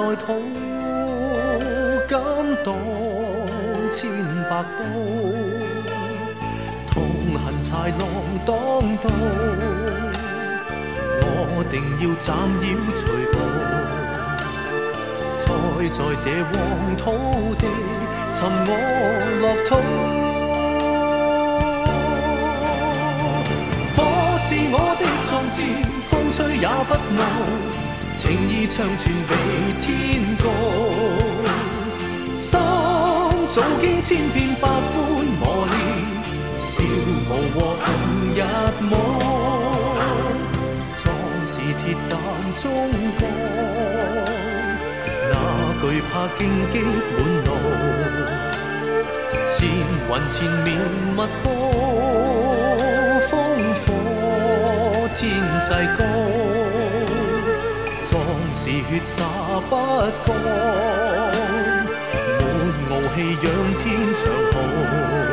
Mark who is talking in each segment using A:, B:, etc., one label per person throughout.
A: 在土，感動千百刀，痛恨豺狼当道，我定要斩妖除暴。再在这黄土地尋我落土。火是我的壯志，风吹也不怒。情义长存比天高，心早经千遍百般磨练，笑无和同日梦，壮士铁胆中肝，哪惧怕荆棘满路，战云缠绵密布，火天际高。是血洒不干，满傲气仰天长啸，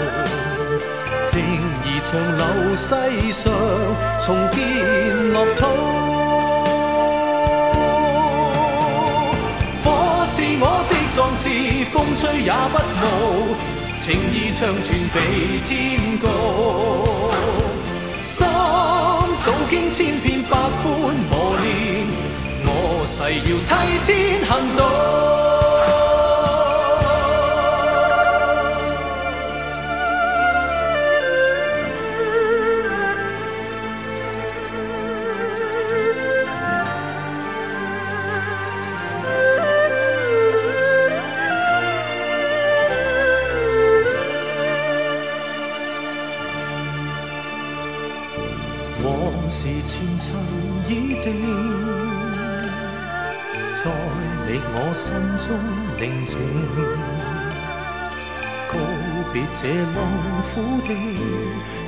A: 情义长留世上，重建乐土。火是我的壮志，风吹也不怒，情义长存比天高，心早经千遍百般磨练。誓要替天行道。心中宁静，告别这浪苦地，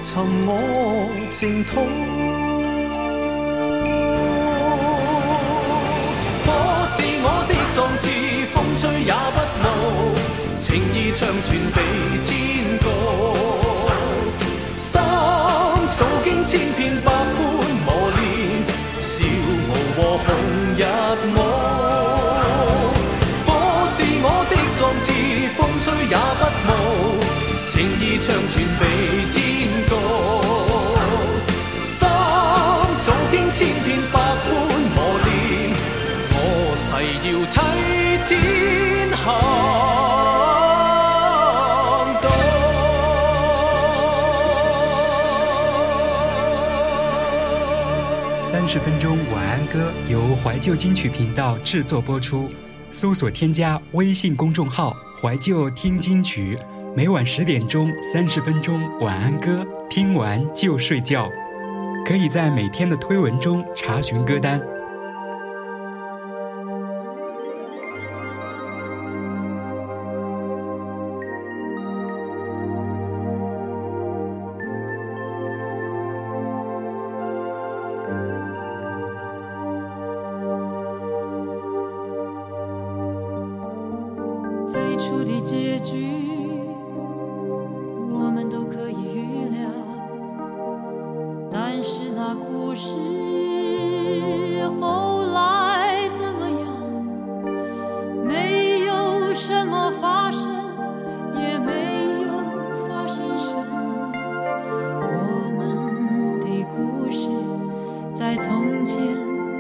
A: 寻我净土。火是我的壮志，风吹也不怒，情义长存地天。也不傲情意长存比天告。心早经千遍百般磨练我誓要替天行道
B: 三十分钟晚安歌由怀旧金曲频道制作播出搜索添加微信公众号“怀旧听金曲”，每晚十点钟三十分钟晚安歌，听完就睡觉。可以在每天的推文中查询歌单。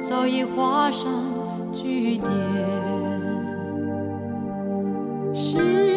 B: 早已画上句点。是。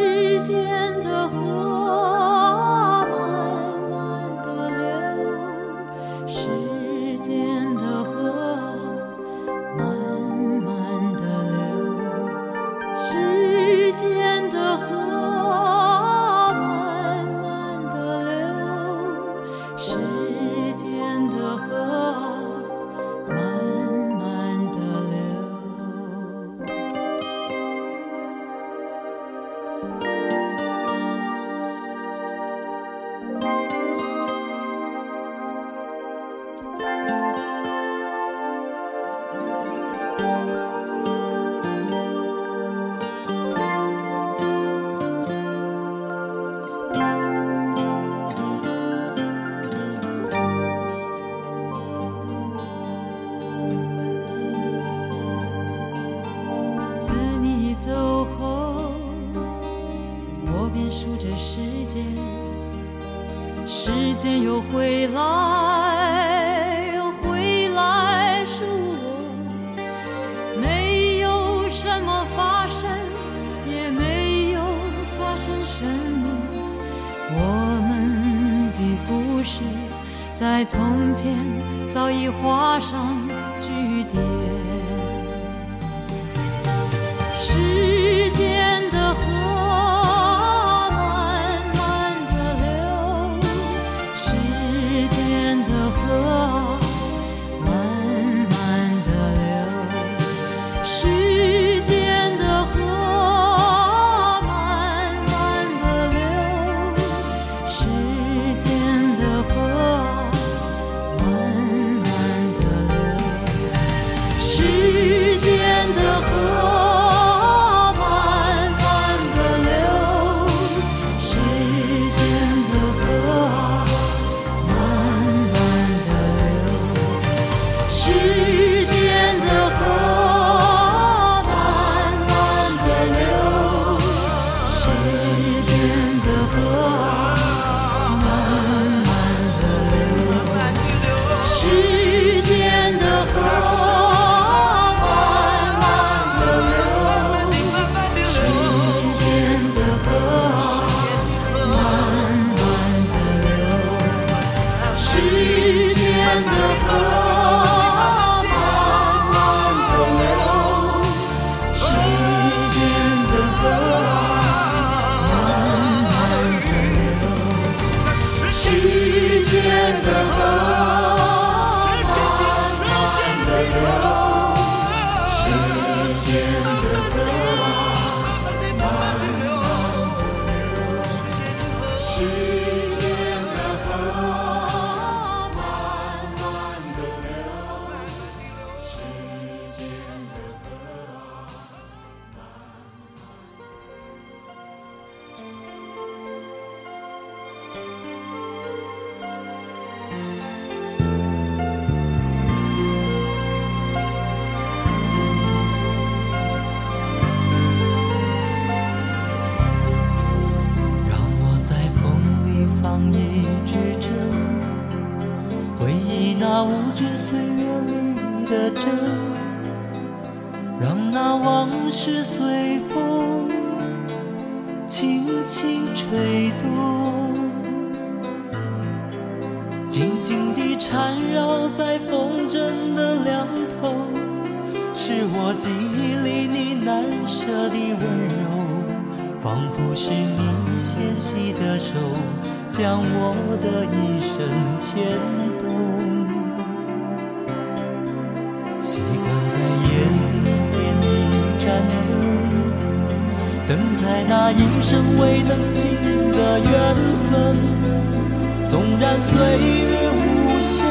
B: 又回来，回来，数我。没有什么发生，也没有发生什么。我们的故事在从前早已画上。的
C: 真，让那往事随风轻轻吹动，静静地缠绕在风筝的两头，是我记忆里你难舍的温柔，仿佛是你纤细的手，将我的一生牵。那一生未能尽的缘分，纵然岁月无声，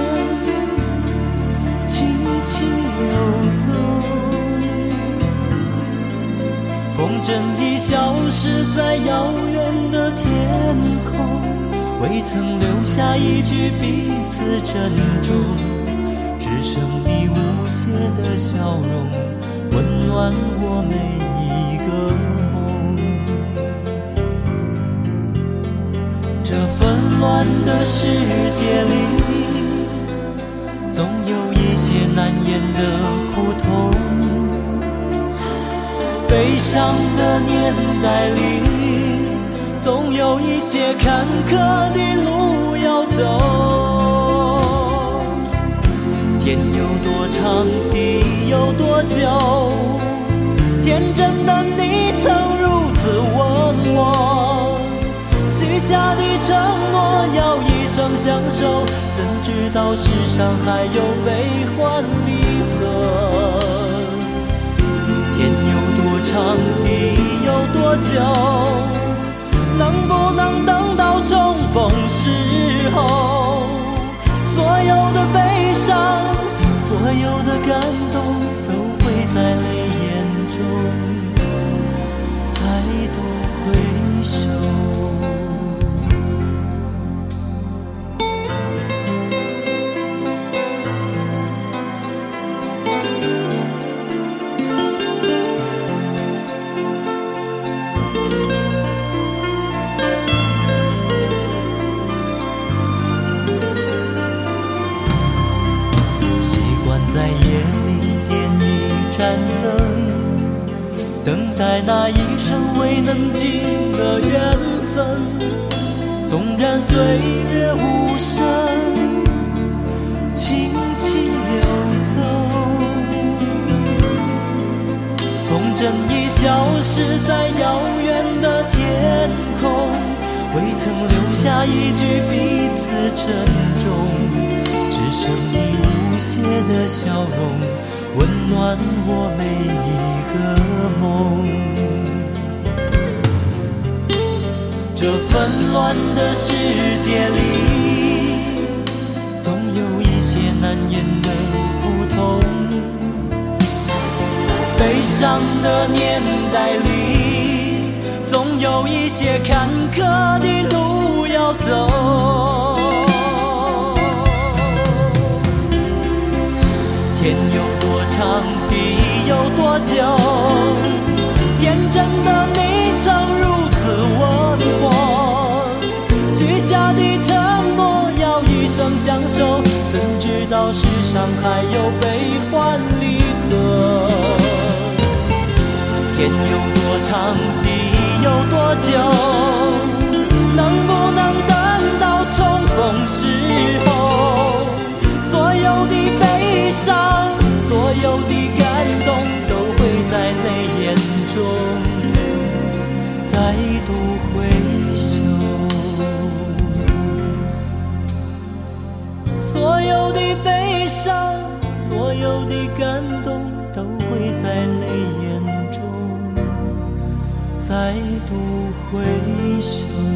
C: 轻轻流走。风筝已消失在遥远的天空，未曾留下一句彼此珍重，只剩你无邪的笑容，温暖我每一个。这纷乱的世界里，总有一些难言的苦痛；悲伤的年代里，总有一些坎坷的路要走。天有多长，地有多久？天真的你。下的承诺要一生相守，怎知道世上还有悲欢离合？天有多长，地有多久？能不能等到重逢时候？所有的悲伤，所有的感动，都会在。在那一生未能尽的缘分，纵然岁月无声，轻轻流走。风筝已消失在遥远的天空，未曾留下一句彼此珍重，只剩你无邪的笑容。温暖我每一个梦。这纷乱的世界里，总有一些难言的苦痛。悲伤的年代里，总有一些坎坷的路要走。长，地有多久？天真的你曾如此问我，许下的承诺要一生相守，怎知道世上还有悲欢离合？天有多长，地有多久？能不能等到重逢时候？所有的悲伤。所有的感动都会在泪眼中再度回首，所有的悲伤，所有的感动都会在泪眼中再度回首。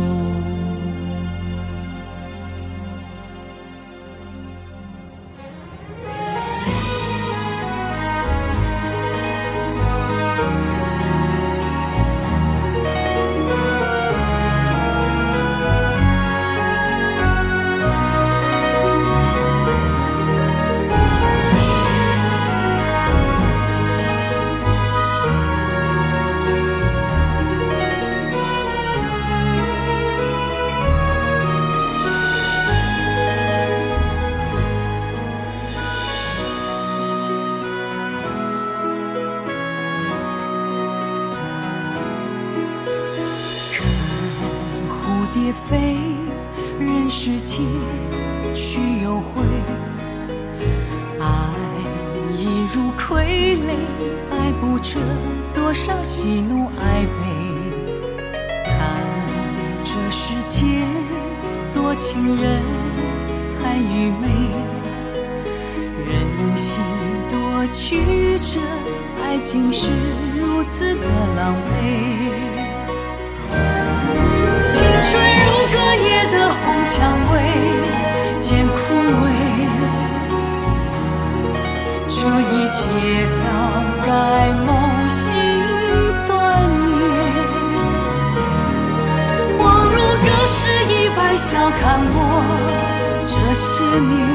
B: 且早该梦醒断念，恍如隔世一般，笑看我这些年。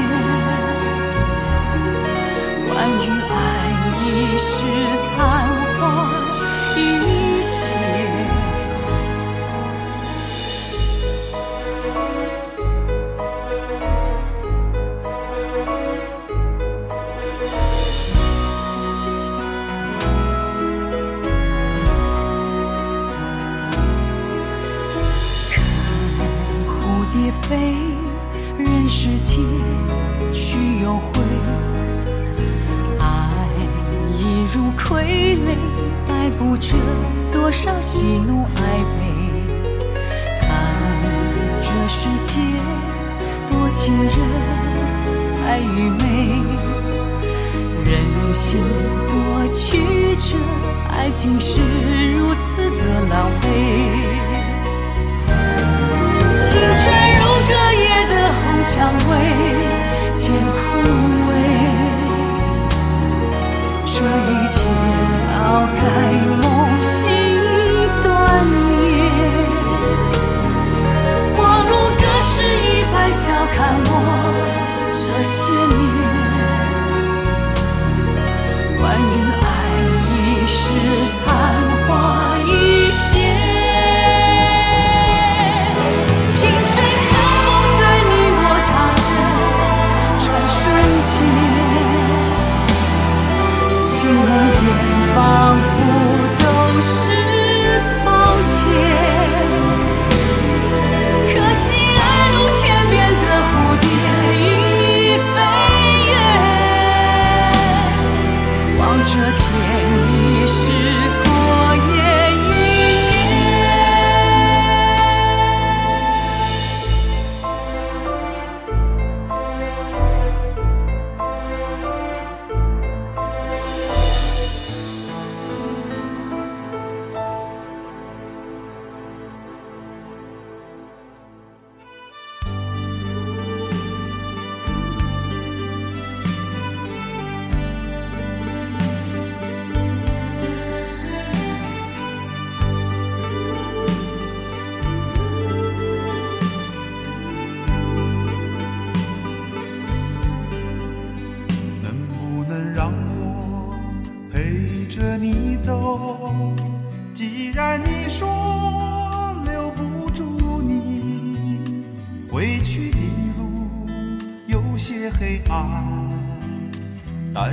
B: 不着多少喜怒哀悲，叹这世界多情人太愚昧，人心多曲折，爱情是如此的狼狈。青春如隔夜的红蔷薇，渐枯萎，这一切。早该梦醒断念，恍如隔世一般，笑看我。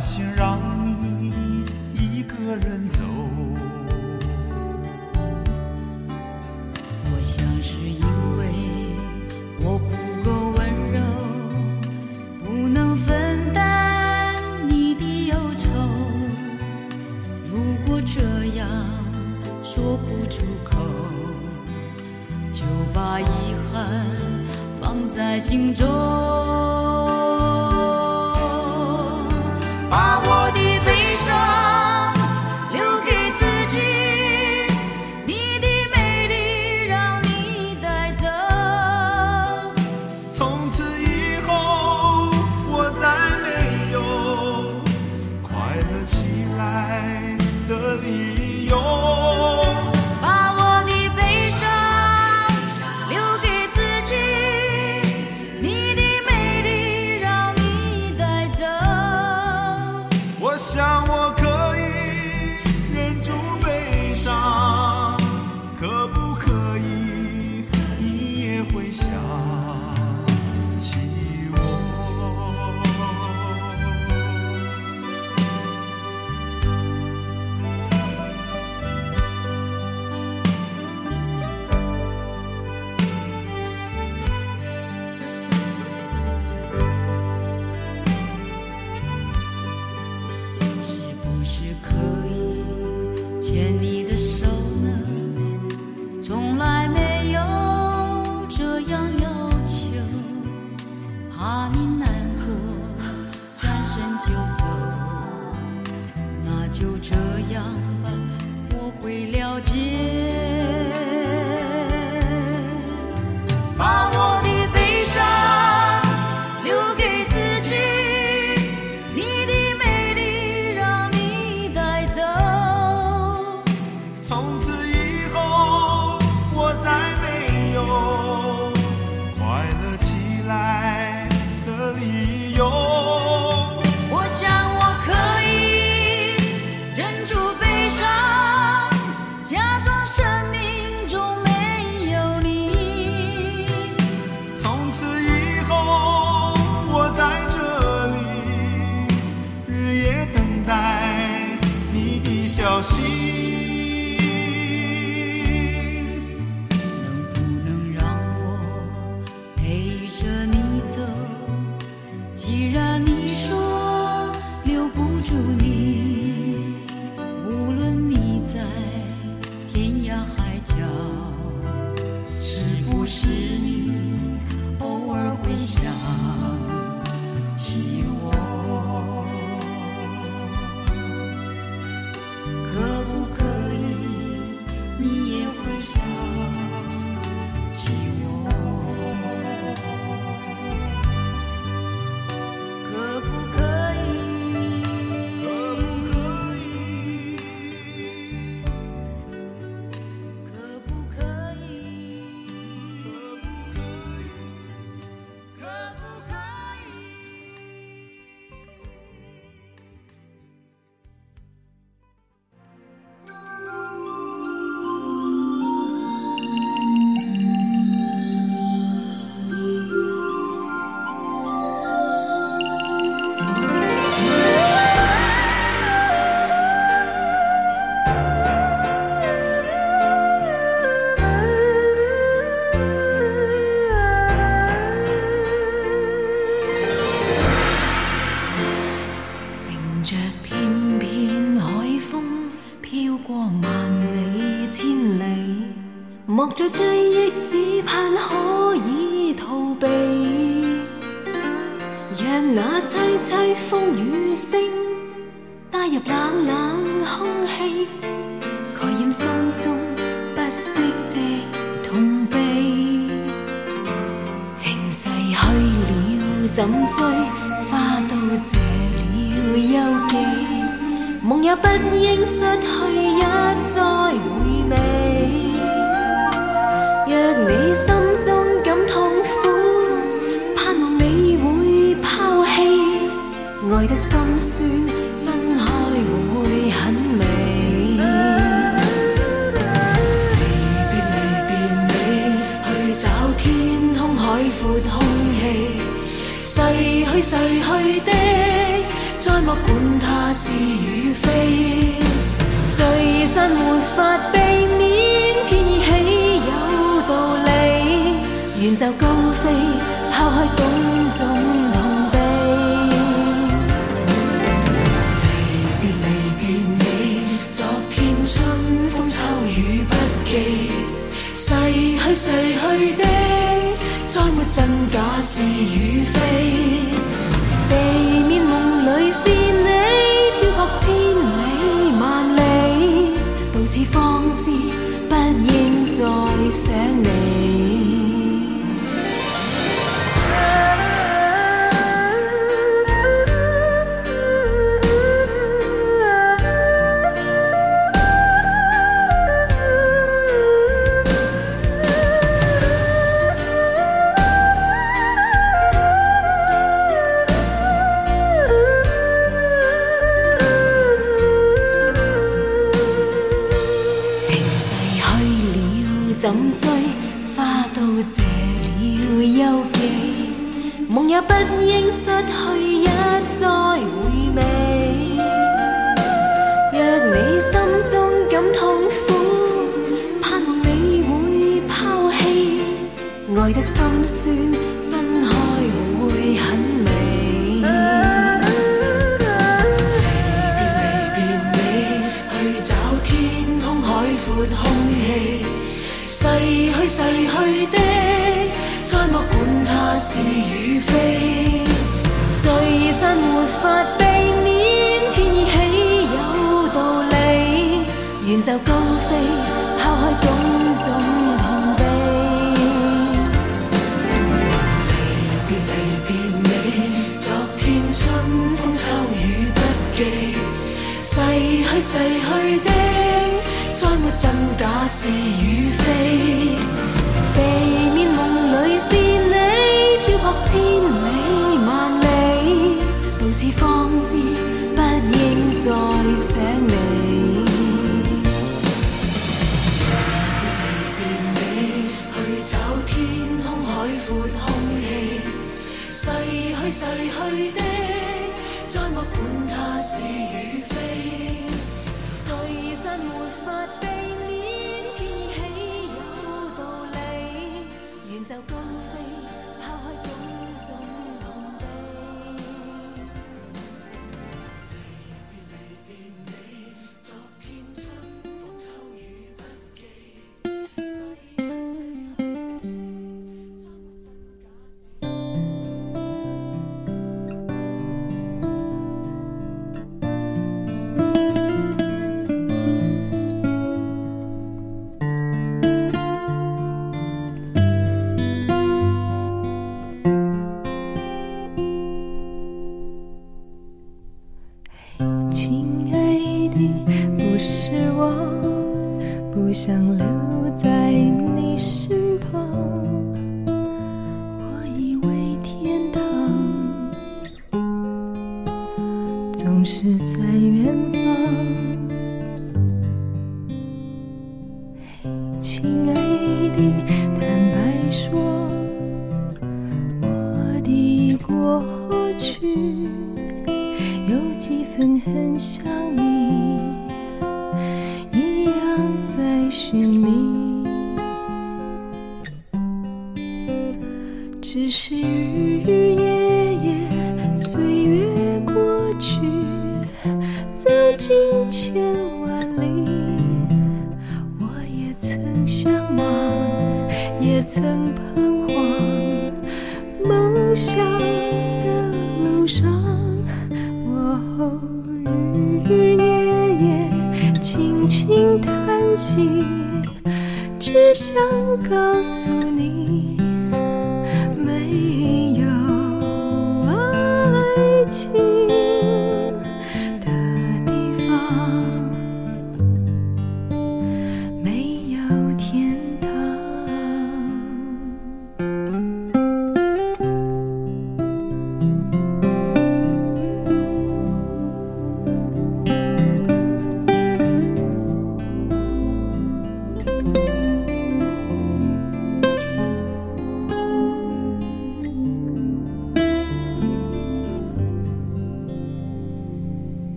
B: 心让。
D: 在追忆，只盼可以逃避。让那凄凄风雨声，带入冷冷空气，盖掩心中不息的痛悲。情逝去了怎追？花都谢了又几？梦也不应失去，一再回味。若你心中感痛苦，盼望你会抛弃，爱得心酸，分开会很美。离别离别你，去找天空海阔空气，逝去逝去的，再莫管他是与非，聚散没法避免，天已。远走高飞，抛开种种痛悲。离别离别你，昨天春风秋雨不羁，逝去逝去的，再没真假是与非。梦也不应失去，一再回味。若你心中感痛苦，盼望你会抛弃，爱得心酸，分开会很美。离别，离别你，去找天空海阔空气，逝去，逝去的。是与非，聚散没法避免，天意岂有道理？远就高飞，抛开种种痛悲。离别离别你，昨天春风秋雨不记，逝去逝去的，再没真假是与非。
E: 曾彷徨，梦想的路上，我日日夜夜轻轻叹息，只想告诉你。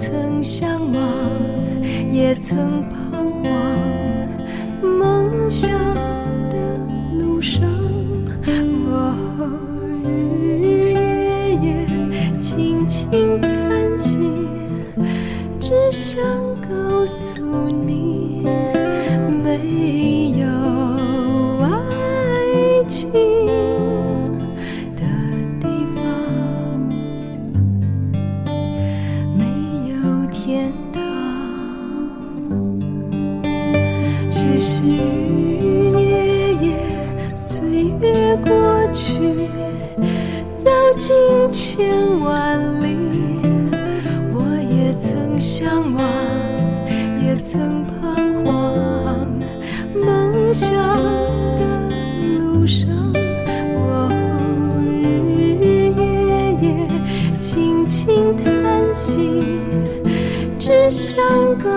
E: 曾向往，也曾彷徨，梦想的路上。相隔。